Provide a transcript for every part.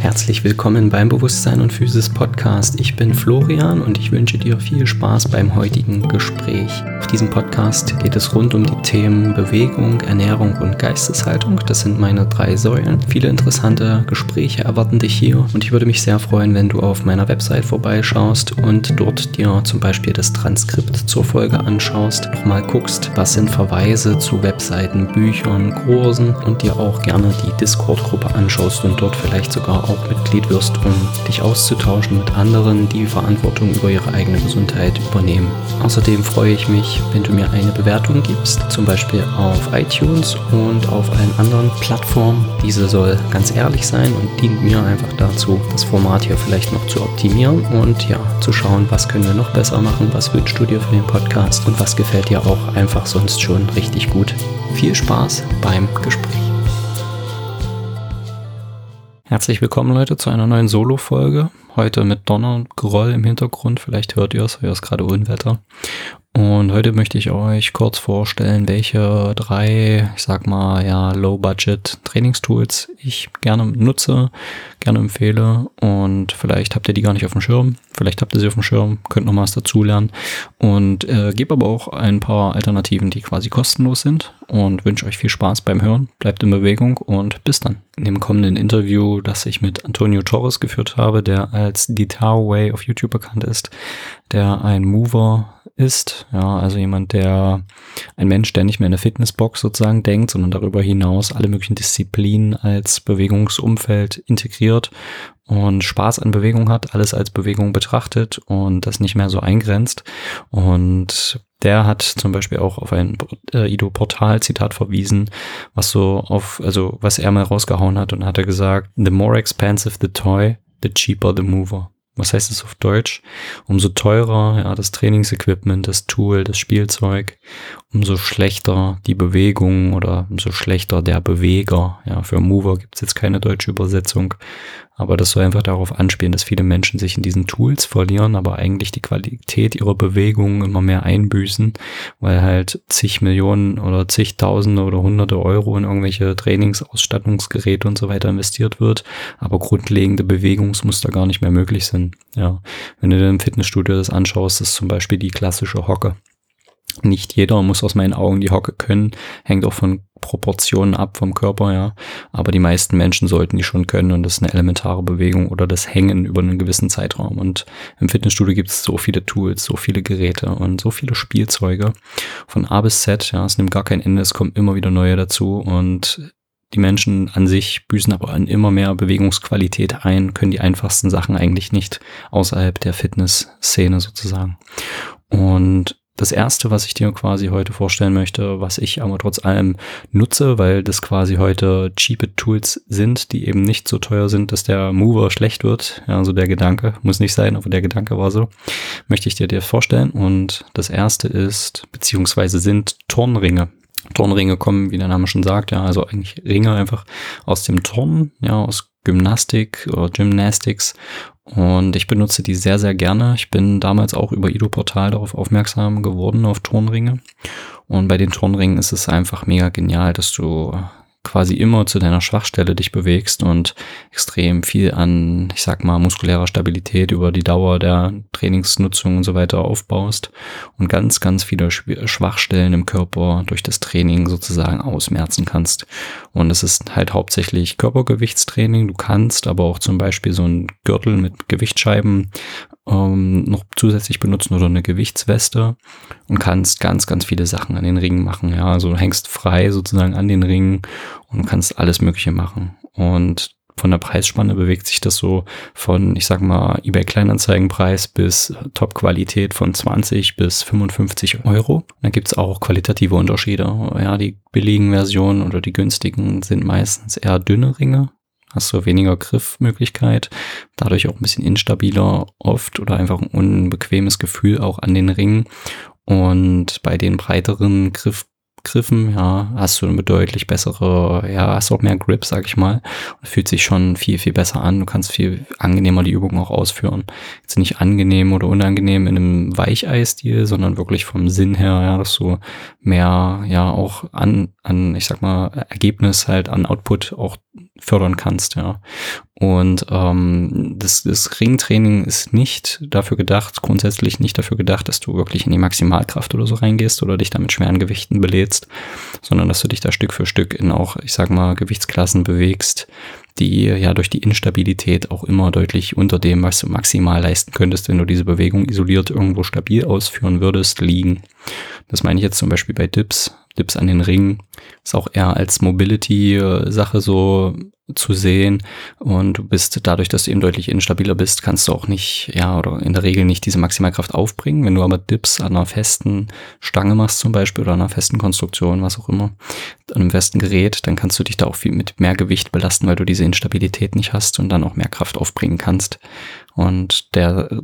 Herzlich willkommen beim Bewusstsein und Physis Podcast. Ich bin Florian und ich wünsche dir viel Spaß beim heutigen Gespräch. Auf diesem Podcast geht es rund um die Themen Bewegung, Ernährung und Geisteshaltung. Das sind meine drei Säulen. Viele interessante Gespräche erwarten dich hier und ich würde mich sehr freuen, wenn du auf meiner Website vorbeischaust und dort dir zum Beispiel das Transkript zur Folge anschaust, nochmal guckst, was sind Verweise zu Webseiten, Büchern, Kursen und dir auch gerne die Discord-Gruppe anschaust und dort vielleicht sogar auch Mitglied wirst, um dich auszutauschen mit anderen, die Verantwortung über ihre eigene Gesundheit übernehmen. Außerdem freue ich mich, wenn du mir eine Bewertung gibst, zum Beispiel auf iTunes und auf allen anderen Plattformen. Diese soll ganz ehrlich sein und dient mir einfach dazu, das Format hier vielleicht noch zu optimieren und ja, zu schauen, was können wir noch besser machen, was wünschst du dir für den Podcast und was gefällt dir auch einfach sonst schon richtig gut. Viel Spaß beim Gespräch. Herzlich willkommen Leute zu einer neuen Solo-Folge. Heute mit Donner und Groll im Hintergrund. Vielleicht hört ihr es, hier ist gerade Unwetter. Und heute möchte ich euch kurz vorstellen, welche drei, ich sag mal, ja, Low-Budget-Trainingstools ich gerne nutze, gerne empfehle. Und vielleicht habt ihr die gar nicht auf dem Schirm. Vielleicht habt ihr sie auf dem Schirm, könnt noch was dazulernen. Und äh, gebe aber auch ein paar Alternativen, die quasi kostenlos sind. Und wünsche euch viel Spaß beim Hören. Bleibt in Bewegung und bis dann. In dem kommenden Interview, das ich mit Antonio Torres geführt habe, der als Way auf YouTube bekannt ist, der ein Mover ist. Ja, also jemand, der ein Mensch, der nicht mehr in der Fitnessbox sozusagen denkt, sondern darüber hinaus alle möglichen Disziplinen als Bewegungsumfeld integriert und Spaß an Bewegung hat, alles als Bewegung betrachtet und das nicht mehr so eingrenzt. Und der hat zum Beispiel auch auf ein äh, Ido-Portal-Zitat verwiesen, was so auf, also was er mal rausgehauen hat und hat er gesagt, the more expensive the toy, the cheaper the mover was heißt das auf Deutsch? Umso teurer ja, das Trainingsequipment, das Tool, das Spielzeug, umso schlechter die Bewegung oder umso schlechter der Beweger. Ja, für Mover gibt es jetzt keine deutsche Übersetzung, aber das soll einfach darauf anspielen, dass viele Menschen sich in diesen Tools verlieren, aber eigentlich die Qualität ihrer Bewegungen immer mehr einbüßen, weil halt zig Millionen oder zigtausende oder hunderte Euro in irgendwelche Trainingsausstattungsgeräte und so weiter investiert wird, aber grundlegende Bewegungsmuster gar nicht mehr möglich sind. Ja, wenn du dir im Fitnessstudio das anschaust, ist zum Beispiel die klassische Hocke. Nicht jeder muss aus meinen Augen die Hocke können, hängt auch von Proportionen ab vom Körper, ja. Aber die meisten Menschen sollten die schon können und das ist eine elementare Bewegung oder das Hängen über einen gewissen Zeitraum. Und im Fitnessstudio gibt es so viele Tools, so viele Geräte und so viele Spielzeuge von A bis Z, ja. Es nimmt gar kein Ende, es kommen immer wieder neue dazu und die Menschen an sich büßen aber an immer mehr Bewegungsqualität ein, können die einfachsten Sachen eigentlich nicht außerhalb der Fitnessszene sozusagen. Und das erste, was ich dir quasi heute vorstellen möchte, was ich aber trotz allem nutze, weil das quasi heute cheap Tools sind, die eben nicht so teuer sind, dass der Mover schlecht wird. Ja, also der Gedanke muss nicht sein, aber der Gedanke war so, möchte ich dir dir vorstellen. Und das erste ist, beziehungsweise sind Turnringe. Turnringe kommen, wie der Name schon sagt, ja, also eigentlich Ringe einfach aus dem Turnen, ja, aus Gymnastik oder Gymnastics und ich benutze die sehr, sehr gerne. Ich bin damals auch über Ido Portal darauf aufmerksam geworden, auf Turnringe. Und bei den Turnringen ist es einfach mega genial, dass du quasi immer zu deiner Schwachstelle dich bewegst und extrem viel an, ich sag mal, muskulärer Stabilität über die Dauer der Trainingsnutzung und so weiter aufbaust und ganz, ganz viele Schwachstellen im Körper durch das Training sozusagen ausmerzen kannst. Und es ist halt hauptsächlich Körpergewichtstraining. Du kannst aber auch zum Beispiel so einen Gürtel mit Gewichtsscheiben ähm, noch zusätzlich benutzen oder eine Gewichtsweste und kannst ganz, ganz viele Sachen an den Ringen machen. Ja, also hängst frei sozusagen an den Ringen und kannst alles Mögliche machen. Und von der Preisspanne bewegt sich das so von, ich sag mal, eBay Kleinanzeigenpreis bis Top-Qualität von 20 bis 55 Euro. Da gibt's auch qualitative Unterschiede. Ja, die billigen Versionen oder die günstigen sind meistens eher dünne Ringe hast du weniger Griffmöglichkeit, dadurch auch ein bisschen instabiler oft oder einfach ein unbequemes Gefühl auch an den Ringen. Und bei den breiteren Griff Griffen, ja, hast du eine deutlich bessere, ja, hast auch mehr Grip, sag ich mal. Und fühlt sich schon viel, viel besser an. Du kannst viel angenehmer die Übung auch ausführen. Jetzt nicht angenehm oder unangenehm in einem Weichei-Stil, sondern wirklich vom Sinn her, ja, dass du mehr, ja, auch an, an, ich sag mal, Ergebnis halt an Output auch fördern kannst, ja. Und ähm, das, das Ringtraining ist nicht dafür gedacht, grundsätzlich nicht dafür gedacht, dass du wirklich in die Maximalkraft oder so reingehst oder dich da mit schweren Gewichten belädst, sondern dass du dich da Stück für Stück in auch, ich sag mal, Gewichtsklassen bewegst, die ja durch die Instabilität auch immer deutlich unter dem, was du maximal leisten könntest, wenn du diese Bewegung isoliert irgendwo stabil ausführen würdest, liegen. Das meine ich jetzt zum Beispiel bei Dips. Dips an den Ringen ist auch eher als Mobility-Sache so zu sehen und du bist dadurch, dass du eben deutlich instabiler bist, kannst du auch nicht, ja, oder in der Regel nicht diese Maximalkraft aufbringen. Wenn du aber Dips an einer festen Stange machst zum Beispiel oder an einer festen Konstruktion, was auch immer, an einem festen Gerät, dann kannst du dich da auch viel mit mehr Gewicht belasten, weil du diese Instabilität nicht hast und dann auch mehr Kraft aufbringen kannst. Und der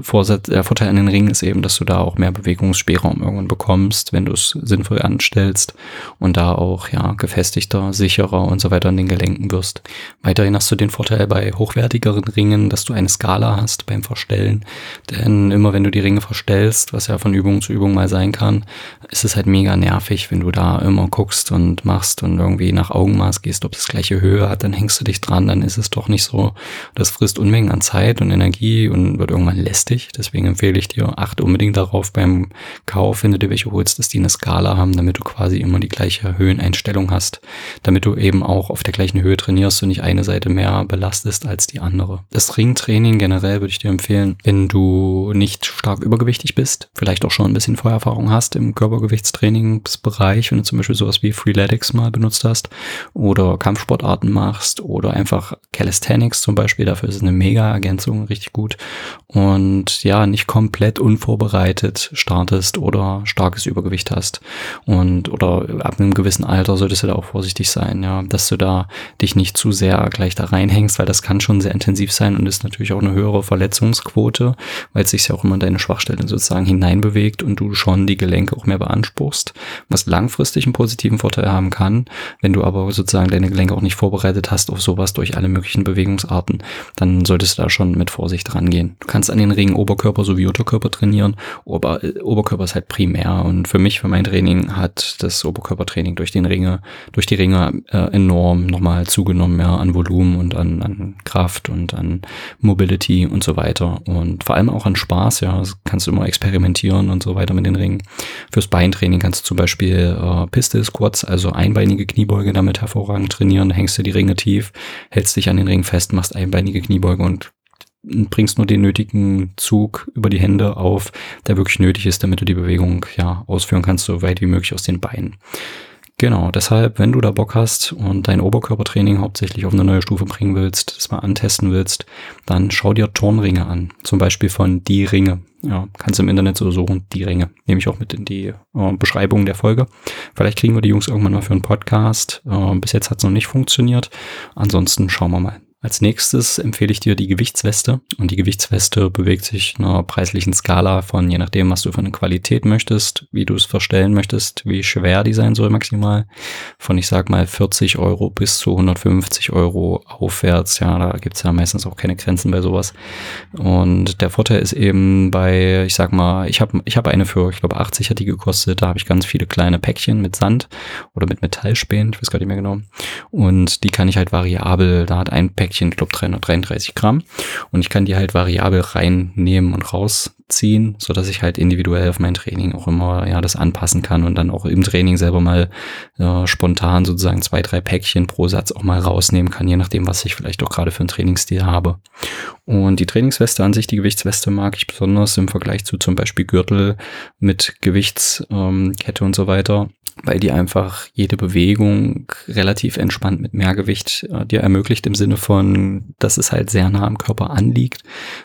Vorsatz, der Vorteil an den Ringen ist eben, dass du da auch mehr Bewegungsspielraum irgendwann bekommst, wenn du es sinnvoll anstellst und da auch ja gefestigter, sicherer und so weiter an den Gelenken wirst. Weiterhin hast du den Vorteil bei hochwertigeren Ringen, dass du eine Skala hast beim Verstellen, denn immer wenn du die Ringe verstellst, was ja von Übung zu Übung mal sein kann, ist es halt mega nervig, wenn du da immer guckst und machst und irgendwie nach Augenmaß gehst, ob das gleiche Höhe hat, dann hängst du dich dran, dann ist es doch nicht so. Das frisst Unmengen an Zeit und Energie und wird irgendwann lästig lästig. Deswegen empfehle ich dir, achte unbedingt darauf beim Kauf, wenn du dir welche holst, dass die eine Skala haben, damit du quasi immer die gleiche Höheneinstellung hast, damit du eben auch auf der gleichen Höhe trainierst und nicht eine Seite mehr belastest als die andere. Das Ringtraining generell würde ich dir empfehlen, wenn du nicht stark übergewichtig bist, vielleicht auch schon ein bisschen Vorerfahrung hast im Körpergewichtstrainingsbereich, wenn du zum Beispiel sowas wie Freeletics mal benutzt hast oder Kampfsportarten machst oder einfach Calisthenics zum Beispiel, dafür ist es eine mega Ergänzung, richtig gut. Und und ja, nicht komplett unvorbereitet startest oder starkes Übergewicht hast. Und oder ab einem gewissen Alter solltest du da auch vorsichtig sein, ja, dass du da dich nicht zu sehr gleich da reinhängst, weil das kann schon sehr intensiv sein und ist natürlich auch eine höhere Verletzungsquote, weil es sich ja auch immer in deine Schwachstellen sozusagen hineinbewegt und du schon die Gelenke auch mehr beanspruchst, was langfristig einen positiven Vorteil haben kann. Wenn du aber sozusagen deine Gelenke auch nicht vorbereitet hast auf sowas durch alle möglichen Bewegungsarten, dann solltest du da schon mit Vorsicht rangehen. Du kannst an den Ring Oberkörper sowie Unterkörper trainieren. Ober, Oberkörper ist halt primär und für mich, für mein Training hat das Oberkörpertraining durch den Ringe, durch die Ringe äh, enorm nochmal zugenommen, ja, an Volumen und an, an Kraft und an Mobility und so weiter und vor allem auch an Spaß, ja, das kannst du immer experimentieren und so weiter mit den Ringen. Fürs Beintraining kannst du zum Beispiel äh, Pistol Squats, also einbeinige Kniebeuge damit hervorragend trainieren, hängst du die Ringe tief, hältst dich an den Ring fest, machst einbeinige Kniebeuge und bringst nur den nötigen Zug über die Hände auf, der wirklich nötig ist, damit du die Bewegung ja ausführen kannst, so weit wie möglich aus den Beinen. Genau, deshalb, wenn du da Bock hast und dein Oberkörpertraining hauptsächlich auf eine neue Stufe bringen willst, das mal antesten willst, dann schau dir Turnringe an. Zum Beispiel von Die Ringe. Ja, kannst im Internet so suchen, Die Ringe. Nehme ich auch mit in die äh, Beschreibung der Folge. Vielleicht kriegen wir die Jungs irgendwann mal für einen Podcast. Äh, bis jetzt hat es noch nicht funktioniert. Ansonsten schauen wir mal. Als nächstes empfehle ich dir die Gewichtsweste. Und die Gewichtsweste bewegt sich in einer preislichen Skala von, je nachdem, was du für eine Qualität möchtest, wie du es verstellen möchtest, wie schwer die sein soll maximal. Von, ich sag mal, 40 Euro bis zu 150 Euro aufwärts. Ja, da gibt's ja meistens auch keine Grenzen bei sowas. Und der Vorteil ist eben bei, ich sag mal, ich habe ich hab eine für, ich glaube, 80 hat die gekostet. Da habe ich ganz viele kleine Päckchen mit Sand oder mit Metallspänen, ich weiß gar nicht mehr genau. Und die kann ich halt variabel, da hat ein Päckchen Päckchen, ich glaube 333 Gramm. Und ich kann die halt variabel reinnehmen und rausziehen, so ich halt individuell auf mein Training auch immer ja das anpassen kann und dann auch im Training selber mal äh, spontan sozusagen zwei, drei Päckchen pro Satz auch mal rausnehmen kann, je nachdem, was ich vielleicht auch gerade für einen Trainingsstil habe. Und die Trainingsweste an sich, die Gewichtsweste mag ich besonders im Vergleich zu zum Beispiel Gürtel mit Gewichtskette ähm, und so weiter weil die einfach jede Bewegung relativ entspannt mit Mehrgewicht äh, dir ermöglicht im Sinne von, dass es halt sehr nah am Körper anliegt.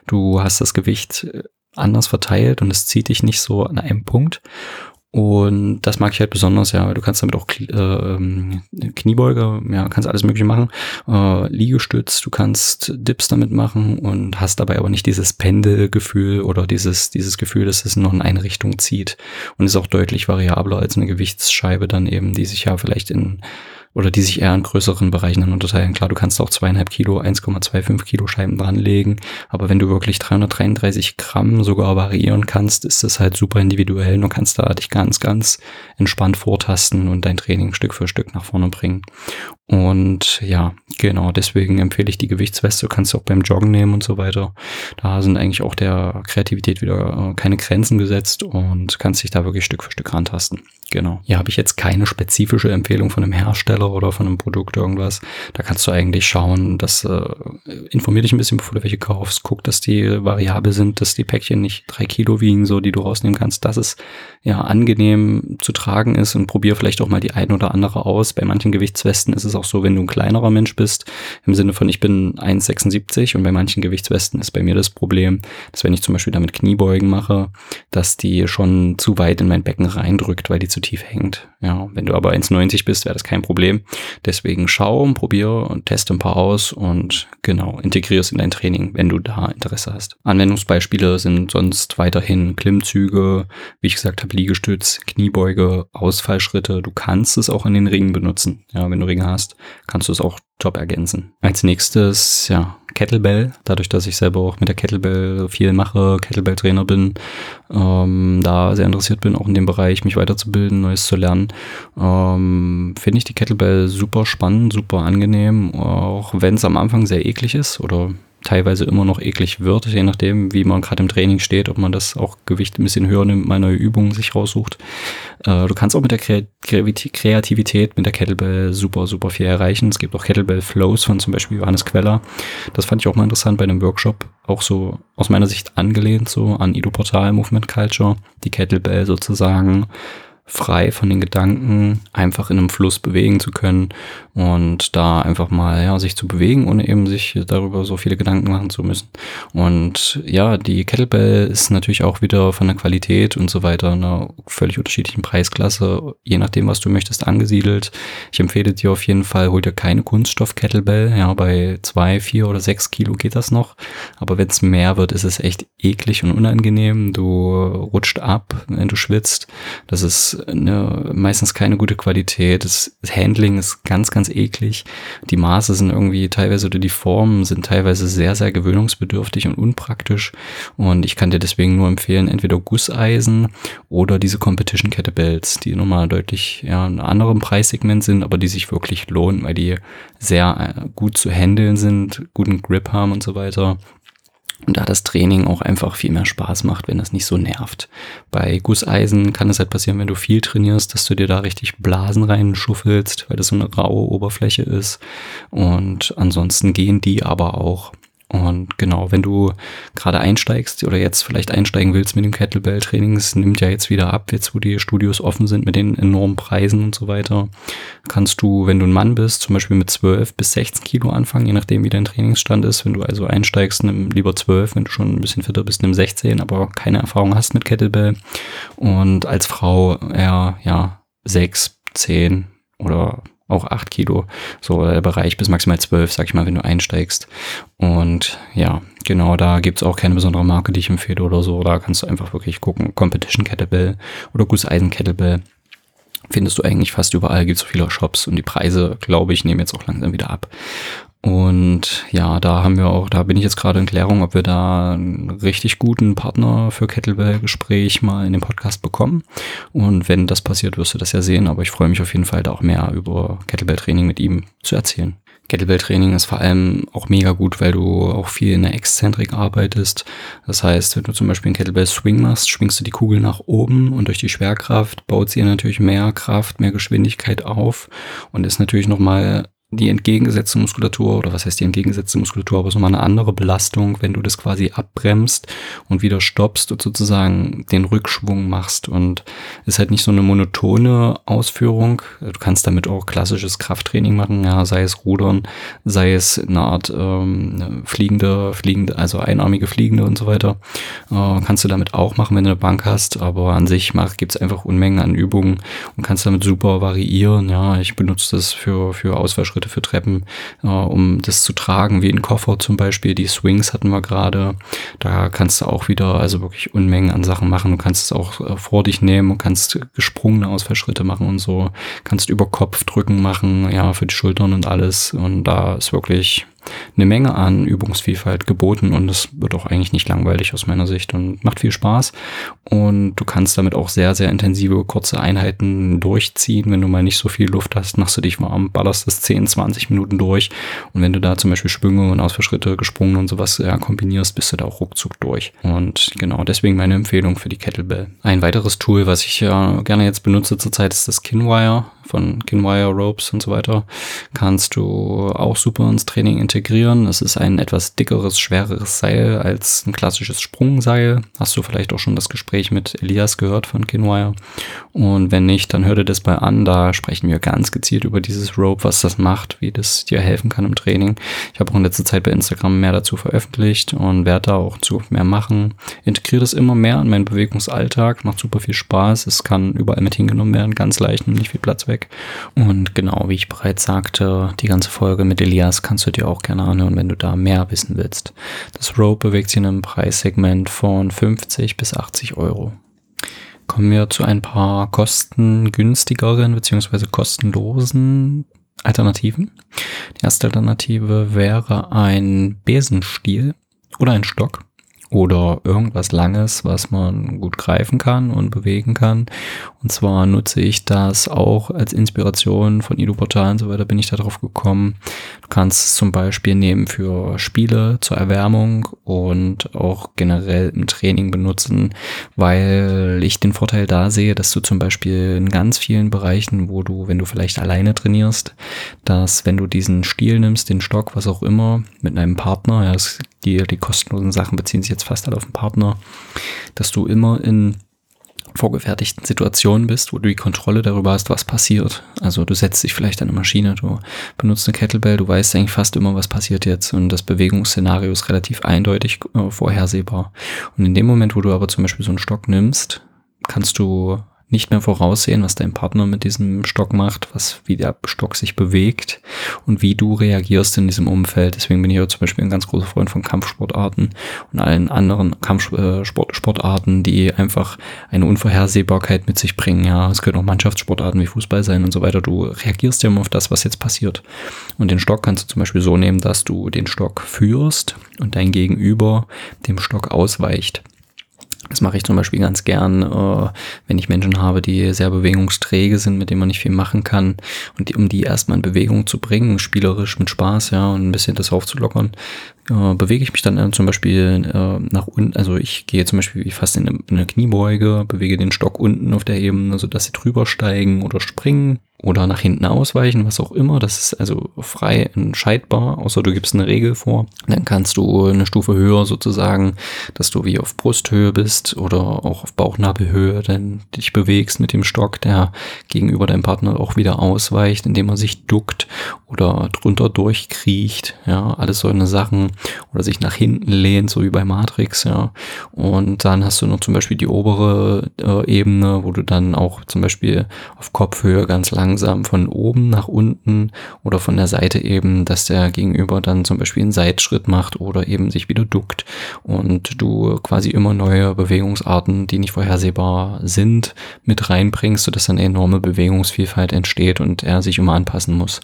Du hast das Gewicht äh, anders verteilt und es zieht dich nicht so an einem Punkt. Und das mag ich halt besonders, ja, du kannst damit auch äh, ähm, Kniebeuge, ja, kannst alles mögliche machen, äh, Liegestütz, du kannst Dips damit machen und hast dabei aber nicht dieses Pendelgefühl oder dieses, dieses Gefühl, dass es nur in eine Richtung zieht. Und ist auch deutlich variabler als eine Gewichtsscheibe dann eben, die sich ja vielleicht in oder die sich eher in größeren Bereichen dann unterteilen. Klar, du kannst auch zweieinhalb Kilo, 1,25 Kilo Scheiben dranlegen, aber wenn du wirklich 333 Gramm sogar variieren kannst, ist das halt super individuell und du kannst da dich ganz, ganz entspannt vortasten und dein Training Stück für Stück nach vorne bringen. Und ja, genau, deswegen empfehle ich die Gewichtsweste. Du kannst auch beim Joggen nehmen und so weiter. Da sind eigentlich auch der Kreativität wieder äh, keine Grenzen gesetzt und kannst dich da wirklich Stück für Stück rantasten. Genau. Hier habe ich jetzt keine spezifische Empfehlung von einem Hersteller oder von einem Produkt irgendwas. Da kannst du eigentlich schauen, dass äh, informier dich ein bisschen, bevor du welche kaufst. Guck, dass die variabel sind, dass die Päckchen nicht drei Kilo wiegen, so die du rausnehmen kannst, dass es ja angenehm zu tragen ist und probier vielleicht auch mal die ein oder andere aus. Bei manchen Gewichtswesten ist es auch so, wenn du ein kleinerer Mensch bist, im Sinne von ich bin 1,76 und bei manchen Gewichtswesten ist bei mir das Problem, dass wenn ich zum Beispiel damit Kniebeugen mache, dass die schon zu weit in mein Becken reindrückt, weil die zu tief hängt. Ja, wenn du aber 1,90 bist, wäre das kein Problem. Deswegen schau und probier und teste ein paar aus und genau, integriere es in dein Training, wenn du da Interesse hast. Anwendungsbeispiele sind sonst weiterhin Klimmzüge, wie ich gesagt habe, Liegestütz, Kniebeuge, Ausfallschritte. Du kannst es auch in den Ringen benutzen. Ja, wenn du Ringe hast, kannst du es auch top ergänzen. Als nächstes, ja, Kettlebell. Dadurch, dass ich selber auch mit der Kettlebell viel mache, Kettlebell-Trainer bin, ähm, da sehr interessiert bin, auch in dem Bereich mich weiterzubilden, Neues zu lernen, ähm, finde ich die Kettlebell super spannend, super angenehm, auch wenn es am Anfang sehr eklig ist oder teilweise immer noch eklig wird, je nachdem, wie man gerade im Training steht, ob man das auch Gewicht ein bisschen höher nimmt, mal neue Übungen sich raussucht. Äh, du kannst auch mit der Kreativität mit der Kettlebell super, super viel erreichen. Es gibt auch Kettlebell Flows von zum Beispiel Johannes Queller. Das fand ich auch mal interessant bei einem Workshop, auch so aus meiner Sicht angelehnt so an Ido Portal Movement Culture, die Kettlebell sozusagen frei von den Gedanken einfach in einem Fluss bewegen zu können und da einfach mal ja sich zu bewegen, ohne eben sich darüber so viele Gedanken machen zu müssen. Und ja, die Kettlebell ist natürlich auch wieder von der Qualität und so weiter einer völlig unterschiedlichen Preisklasse, je nachdem, was du möchtest, angesiedelt. Ich empfehle dir auf jeden Fall, hol dir keine Kunststoff-Kettlebell. Ja, bei zwei, vier oder sechs Kilo geht das noch. Aber wenn es mehr wird, ist es echt eklig und unangenehm. Du rutscht ab, wenn du schwitzt. Das ist eine, meistens keine gute Qualität. Das Handling ist ganz, ganz eklig. Die Maße sind irgendwie teilweise oder die Formen sind teilweise sehr, sehr gewöhnungsbedürftig und unpraktisch. Und ich kann dir deswegen nur empfehlen, entweder Gusseisen oder diese Competition Kettlebells, die nochmal deutlich ja, in einem anderen Preissegment sind, aber die sich wirklich lohnen, weil die sehr äh, gut zu handeln sind, guten Grip haben und so weiter. Und da das Training auch einfach viel mehr Spaß macht, wenn das nicht so nervt. Bei Gusseisen kann es halt passieren, wenn du viel trainierst, dass du dir da richtig Blasen reinschuffelst, weil das so eine raue Oberfläche ist. Und ansonsten gehen die aber auch. Und genau, wenn du gerade einsteigst oder jetzt vielleicht einsteigen willst mit dem Kettlebell-Training, es nimmt ja jetzt wieder ab, jetzt wo die Studios offen sind mit den enormen Preisen und so weiter, kannst du, wenn du ein Mann bist, zum Beispiel mit 12 bis 16 Kilo anfangen, je nachdem wie dein Trainingsstand ist. Wenn du also einsteigst, nimm lieber 12, wenn du schon ein bisschen fitter bist, nimm 16, aber keine Erfahrung hast mit Kettlebell. Und als Frau eher, ja, 6, 10 oder auch 8 Kilo, so der Bereich bis maximal 12, sag ich mal, wenn du einsteigst. Und ja, genau, da gibt's auch keine besondere Marke, die ich empfehle oder so. Da kannst du einfach wirklich gucken, Competition Kettlebell oder Gusseisen Kettlebell. Findest du eigentlich fast überall, gibt so viele Shops und die Preise, glaube ich, nehmen jetzt auch langsam wieder ab. Und ja, da haben wir auch, da bin ich jetzt gerade in Klärung, ob wir da einen richtig guten Partner für Kettlebell-Gespräch mal in den Podcast bekommen. Und wenn das passiert, wirst du das ja sehen. Aber ich freue mich auf jeden Fall da auch mehr über Kettlebell-Training mit ihm zu erzählen. Kettlebell-Training ist vor allem auch mega gut, weil du auch viel in der Exzentrik arbeitest. Das heißt, wenn du zum Beispiel einen Kettlebell-Swing machst, schwingst du die Kugel nach oben und durch die Schwerkraft baut sie natürlich mehr Kraft, mehr Geschwindigkeit auf und ist natürlich nochmal die entgegengesetzte Muskulatur oder was heißt die entgegengesetzte Muskulatur, aber so mal eine andere Belastung, wenn du das quasi abbremst und wieder stoppst und sozusagen den Rückschwung machst und ist halt nicht so eine monotone Ausführung. Du kannst damit auch klassisches Krafttraining machen, ja, sei es Rudern, sei es eine Art ähm, fliegende, fliegende, also einarmige Fliegende und so weiter. Äh, kannst du damit auch machen, wenn du eine Bank hast, aber an sich gibt es einfach Unmengen an Übungen und kannst damit super variieren. Ja, ich benutze das für, für Ausfallschritte Ausfallschritte für Treppen, äh, um das zu tragen, wie ein Koffer zum Beispiel. Die Swings hatten wir gerade. Da kannst du auch wieder also wirklich Unmengen an Sachen machen. Du kannst es auch äh, vor dich nehmen und kannst gesprungene Ausfallschritte machen und so. Kannst über Kopf drücken machen, ja, für die Schultern und alles. Und da ist wirklich eine Menge an Übungsvielfalt geboten und es wird auch eigentlich nicht langweilig aus meiner Sicht und macht viel Spaß. Und du kannst damit auch sehr, sehr intensive, kurze Einheiten durchziehen. Wenn du mal nicht so viel Luft hast, machst du dich warm, ballerst das 10, 20 Minuten durch. Und wenn du da zum Beispiel Schwünge und Ausfallschritte, gesprungen und sowas ja, kombinierst, bist du da auch ruckzuck durch. Und genau deswegen meine Empfehlung für die Kettlebell. Ein weiteres Tool, was ich ja gerne jetzt benutze zurzeit, ist das Kinwire von Kinwire Ropes und so weiter. Kannst du auch super ins Training integrieren. Es ist ein etwas dickeres, schwereres Seil als ein klassisches Sprungseil. Hast du vielleicht auch schon das Gespräch mit Elias gehört von Kinwire? Und wenn nicht, dann hör dir das mal an. Da sprechen wir ganz gezielt über dieses Rope, was das macht, wie das dir helfen kann im Training. Ich habe auch in letzter Zeit bei Instagram mehr dazu veröffentlicht und werde da auch zu mehr machen. Integriere das immer mehr in meinen Bewegungsalltag. Macht super viel Spaß. Es kann überall mit hingenommen werden, ganz leicht und nicht viel Platz weg. Und genau, wie ich bereits sagte, die ganze Folge mit Elias kannst du dir auch gerne anhören, wenn du da mehr wissen willst. Das Rope bewegt sich in einem Preissegment von 50 bis 80 Euro. Kommen wir zu ein paar kostengünstigeren bzw. kostenlosen Alternativen. Die erste Alternative wäre ein Besenstiel oder ein Stock oder irgendwas Langes, was man gut greifen kann und bewegen kann. Und zwar nutze ich das auch als Inspiration von Ido Portal und so weiter bin ich darauf gekommen. Du kannst es zum Beispiel nehmen für Spiele zur Erwärmung und auch generell im Training benutzen, weil ich den Vorteil da sehe, dass du zum Beispiel in ganz vielen Bereichen, wo du, wenn du vielleicht alleine trainierst, dass wenn du diesen Stiel nimmst, den Stock, was auch immer, mit einem Partner, ja, das die, die kostenlosen Sachen beziehen sich jetzt fast alle auf den Partner, dass du immer in vorgefertigten Situationen bist, wo du die Kontrolle darüber hast, was passiert. Also du setzt dich vielleicht an eine Maschine, du benutzt eine Kettlebell, du weißt eigentlich fast immer, was passiert jetzt und das Bewegungsszenario ist relativ eindeutig äh, vorhersehbar. Und in dem Moment, wo du aber zum Beispiel so einen Stock nimmst, kannst du nicht mehr voraussehen, was dein Partner mit diesem Stock macht, was, wie der Stock sich bewegt und wie du reagierst in diesem Umfeld. Deswegen bin ich ja zum Beispiel ein ganz großer Freund von Kampfsportarten und allen anderen Kampfsportarten, äh, die einfach eine Unvorhersehbarkeit mit sich bringen. Ja, es können auch Mannschaftssportarten wie Fußball sein und so weiter. Du reagierst ja immer auf das, was jetzt passiert. Und den Stock kannst du zum Beispiel so nehmen, dass du den Stock führst und dein Gegenüber dem Stock ausweicht. Das mache ich zum Beispiel ganz gern, äh, wenn ich Menschen habe, die sehr bewegungsträge sind, mit denen man nicht viel machen kann. Und um die erstmal in Bewegung zu bringen, spielerisch mit Spaß, ja, und ein bisschen das aufzulockern, äh, bewege ich mich dann äh, zum Beispiel äh, nach unten, also ich gehe zum Beispiel fast in eine, in eine Kniebeuge, bewege den Stock unten auf der Ebene, sodass sie drüber steigen oder springen oder nach hinten ausweichen, was auch immer. Das ist also frei entscheidbar, außer du gibst eine Regel vor. Dann kannst du eine Stufe höher sozusagen, dass du wie auf Brusthöhe bist oder auch auf Bauchnabelhöhe, dann dich bewegst mit dem Stock, der gegenüber deinem Partner auch wieder ausweicht, indem er sich duckt oder drunter durchkriecht. Ja, alles so eine Sachen oder sich nach hinten lehnt, so wie bei Matrix. Ja, und dann hast du noch zum Beispiel die obere äh, Ebene, wo du dann auch zum Beispiel auf Kopfhöhe ganz lang langsam von oben nach unten oder von der Seite eben, dass der Gegenüber dann zum Beispiel einen Seitschritt macht oder eben sich wieder duckt und du quasi immer neue Bewegungsarten, die nicht vorhersehbar sind, mit reinbringst, sodass dann enorme Bewegungsvielfalt entsteht und er sich immer anpassen muss.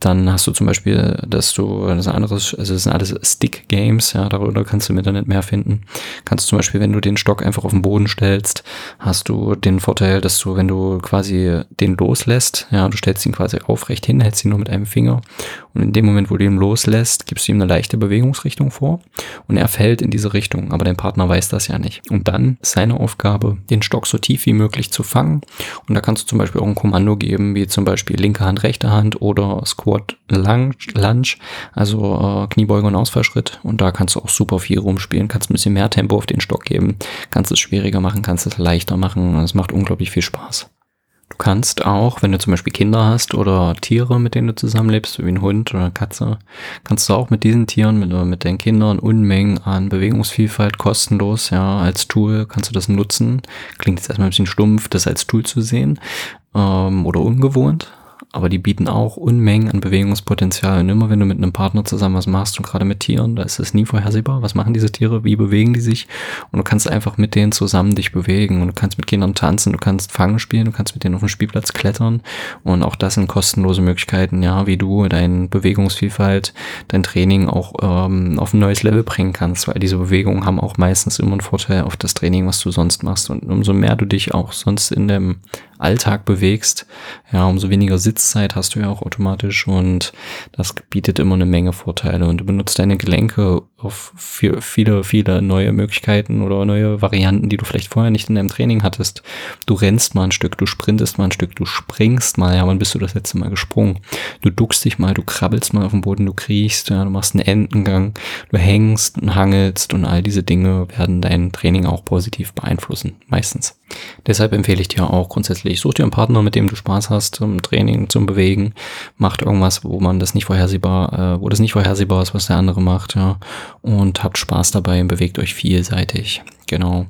Dann hast du zum Beispiel, dass du, das anderes, also das sind alles Stick-Games, ja, darüber kannst du im Internet mehr finden. Kannst du zum Beispiel, wenn du den Stock einfach auf den Boden stellst, hast du den Vorteil, dass du, wenn du quasi den loslässt, ja, du stellst ihn quasi aufrecht hin, hältst ihn nur mit einem Finger und in dem Moment, wo du ihn loslässt, gibst du ihm eine leichte Bewegungsrichtung vor und er fällt in diese Richtung, aber dein Partner weiß das ja nicht. Und dann ist seine Aufgabe, den Stock so tief wie möglich zu fangen und da kannst du zum Beispiel auch ein Kommando geben, wie zum Beispiel linke Hand, rechte Hand oder Squat Squat Lunge, also äh, Kniebeuge und Ausfallschritt. Und da kannst du auch super viel rumspielen, kannst ein bisschen mehr Tempo auf den Stock geben, kannst es schwieriger machen, kannst es leichter machen. Es macht unglaublich viel Spaß. Du kannst auch, wenn du zum Beispiel Kinder hast oder Tiere, mit denen du zusammenlebst, wie ein Hund oder Katze, kannst du auch mit diesen Tieren, mit, mit deinen Kindern Unmengen an Bewegungsvielfalt kostenlos, ja, als Tool kannst du das nutzen. Klingt jetzt erstmal ein bisschen stumpf, das als Tool zu sehen ähm, oder ungewohnt aber die bieten auch Unmengen an Bewegungspotenzial. Und immer wenn du mit einem Partner zusammen was machst und gerade mit Tieren, da ist es nie vorhersehbar. Was machen diese Tiere? Wie bewegen die sich? Und du kannst einfach mit denen zusammen dich bewegen und du kannst mit Kindern tanzen, du kannst Fangen spielen, du kannst mit denen auf dem Spielplatz klettern. Und auch das sind kostenlose Möglichkeiten, ja, wie du deine Bewegungsvielfalt, dein Training auch ähm, auf ein neues Level bringen kannst, weil diese Bewegungen haben auch meistens immer einen Vorteil auf das Training, was du sonst machst. Und umso mehr du dich auch sonst in dem Alltag bewegst, ja, umso weniger Sitzzeit hast du ja auch automatisch und das bietet immer eine Menge Vorteile und du benutzt deine Gelenke auf viele, viele neue Möglichkeiten oder neue Varianten, die du vielleicht vorher nicht in deinem Training hattest. Du rennst mal ein Stück, du sprintest mal ein Stück, du springst mal, ja, wann bist du das letzte Mal gesprungen? Du duckst dich mal, du krabbelst mal auf dem Boden, du kriechst, ja, du machst einen Entengang, du hängst und hangelst und all diese Dinge werden dein Training auch positiv beeinflussen, meistens. Deshalb empfehle ich dir auch grundsätzlich, such dir einen Partner, mit dem du Spaß hast zum Training, zum Bewegen. Macht irgendwas, wo man das nicht vorhersehbar, äh, wo das nicht vorhersehbar ist, was der andere macht, ja. Und habt Spaß dabei und bewegt euch vielseitig. Genau.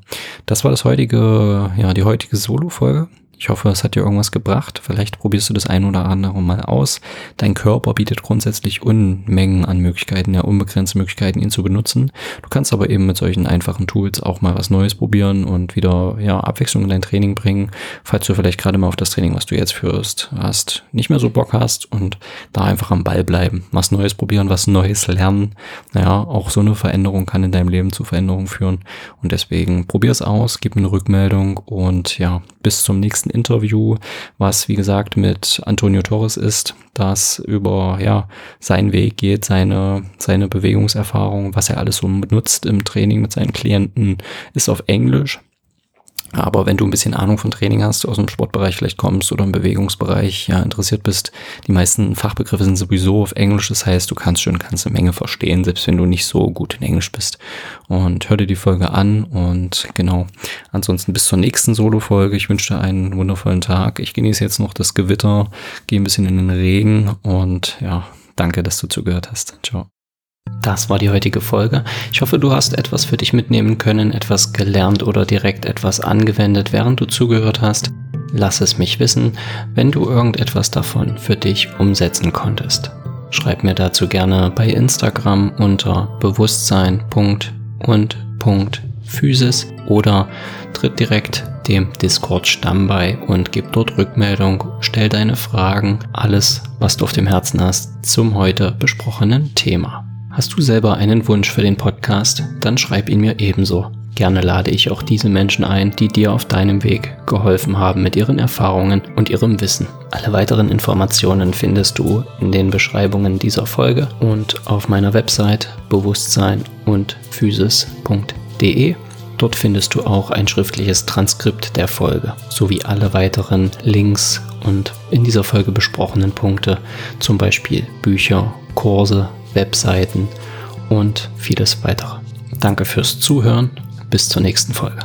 Das war das heutige, ja, die heutige Solo-Folge. Ich hoffe, es hat dir irgendwas gebracht. Vielleicht probierst du das ein oder andere mal aus. Dein Körper bietet grundsätzlich Unmengen an Möglichkeiten, ja, unbegrenzte Möglichkeiten, ihn zu benutzen. Du kannst aber eben mit solchen einfachen Tools auch mal was Neues probieren und wieder, ja, Abwechslung in dein Training bringen, falls du vielleicht gerade mal auf das Training, was du jetzt führst, hast, nicht mehr so Bock hast und da einfach am Ball bleiben. Was Neues probieren, was Neues lernen. Naja, auch so eine Veränderung kann in deinem Leben zu Veränderungen führen. Und deswegen probier es aus, gib mir eine Rückmeldung und ja, bis zum nächsten Interview, was wie gesagt mit Antonio Torres ist, das über ja seinen Weg geht, seine seine Bewegungserfahrung, was er alles so benutzt im Training mit seinen Klienten, ist auf Englisch. Aber wenn du ein bisschen Ahnung von Training hast, aus dem Sportbereich vielleicht kommst oder im Bewegungsbereich ja interessiert bist, die meisten Fachbegriffe sind sowieso auf Englisch. Das heißt, du kannst schon eine ganze Menge verstehen, selbst wenn du nicht so gut in Englisch bist. Und hör dir die Folge an und genau. Ansonsten bis zur nächsten Solo-Folge. Ich wünsche dir einen wundervollen Tag. Ich genieße jetzt noch das Gewitter, gehe ein bisschen in den Regen und ja, danke, dass du zugehört hast. Ciao. Das war die heutige Folge. Ich hoffe, du hast etwas für dich mitnehmen können, etwas gelernt oder direkt etwas angewendet, während du zugehört hast. Lass es mich wissen, wenn du irgendetwas davon für dich umsetzen konntest. Schreib mir dazu gerne bei Instagram unter bewusstsein.und.physis oder tritt direkt dem Discord-Stamm bei und gib dort Rückmeldung, stell deine Fragen, alles, was du auf dem Herzen hast, zum heute besprochenen Thema. Hast du selber einen Wunsch für den Podcast? Dann schreib ihn mir ebenso. Gerne lade ich auch diese Menschen ein, die dir auf deinem Weg geholfen haben mit ihren Erfahrungen und ihrem Wissen. Alle weiteren Informationen findest du in den Beschreibungen dieser Folge und auf meiner Website bewusstsein und physis.de. Dort findest du auch ein schriftliches Transkript der Folge sowie alle weiteren Links und in dieser Folge besprochenen Punkte, zum Beispiel Bücher, Kurse, Webseiten und vieles weitere. Danke fürs Zuhören. Bis zur nächsten Folge.